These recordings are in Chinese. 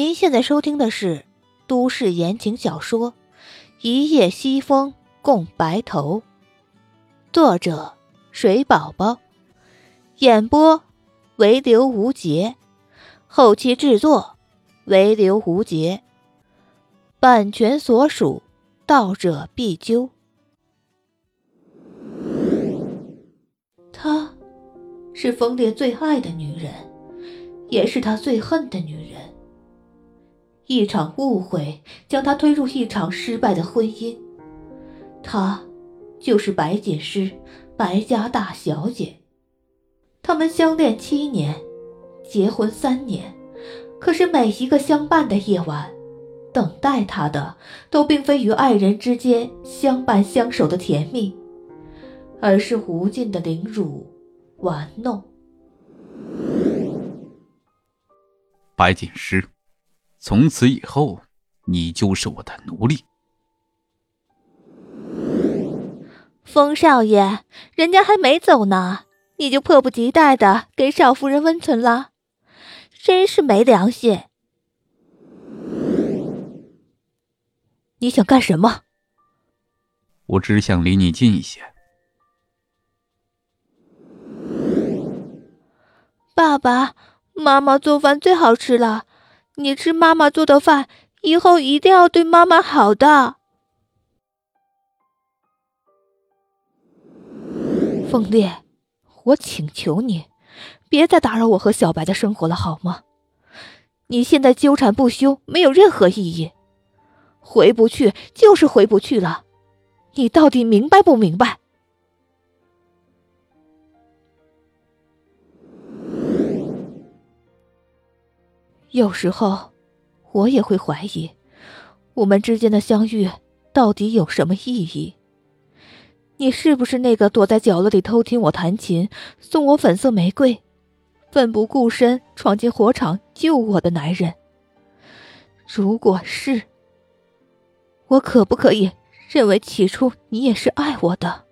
您现在收听的是都市言情小说《一夜西风共白头》，作者水宝宝，演播唯留无节，后期制作唯留无节，版权所属，盗者必究。她，是风烈最爱的女人，也是他最恨的女人。一场误会将他推入一场失败的婚姻，他就是白锦诗，白家大小姐。他们相恋七年，结婚三年，可是每一个相伴的夜晚，等待他的都并非与爱人之间相伴相守的甜蜜，而是无尽的凌辱、玩弄。白锦诗。从此以后，你就是我的奴隶。风少爷，人家还没走呢，你就迫不及待的给少夫人温存了，真是没良心！你想干什么？我只想离你近一些。爸爸妈妈做饭最好吃了。你吃妈妈做的饭，以后一定要对妈妈好的。凤烈，我请求你，别再打扰我和小白的生活了，好吗？你现在纠缠不休，没有任何意义。回不去就是回不去了，你到底明白不明白？有时候，我也会怀疑，我们之间的相遇到底有什么意义？你是不是那个躲在角落里偷听我弹琴、送我粉色玫瑰、奋不顾身闯进火场救我的男人？如果是，我可不可以认为起初你也是爱我的？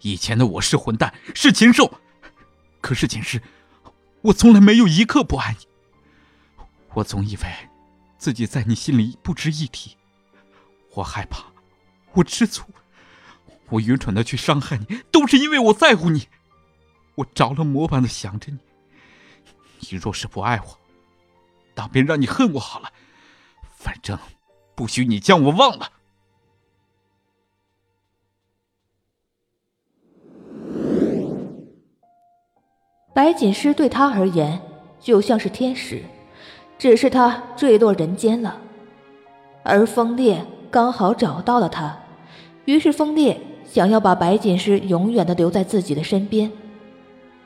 以前的我是混蛋，是禽兽，可是锦诗。我从来没有一刻不爱你。我总以为自己在你心里不值一提，我害怕，我吃醋，我愚蠢的去伤害你，都是因为我在乎你。我着了魔般的想着你。你若是不爱我，那便让你恨我好了。反正不许你将我忘了。白锦诗对他而言就像是天使，只是他坠落人间了。而风烈刚好找到了他，于是风烈想要把白锦诗永远的留在自己的身边。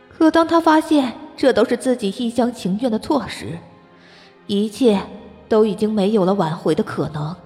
可当他发现这都是自己一厢情愿的错时，一切都已经没有了挽回的可能。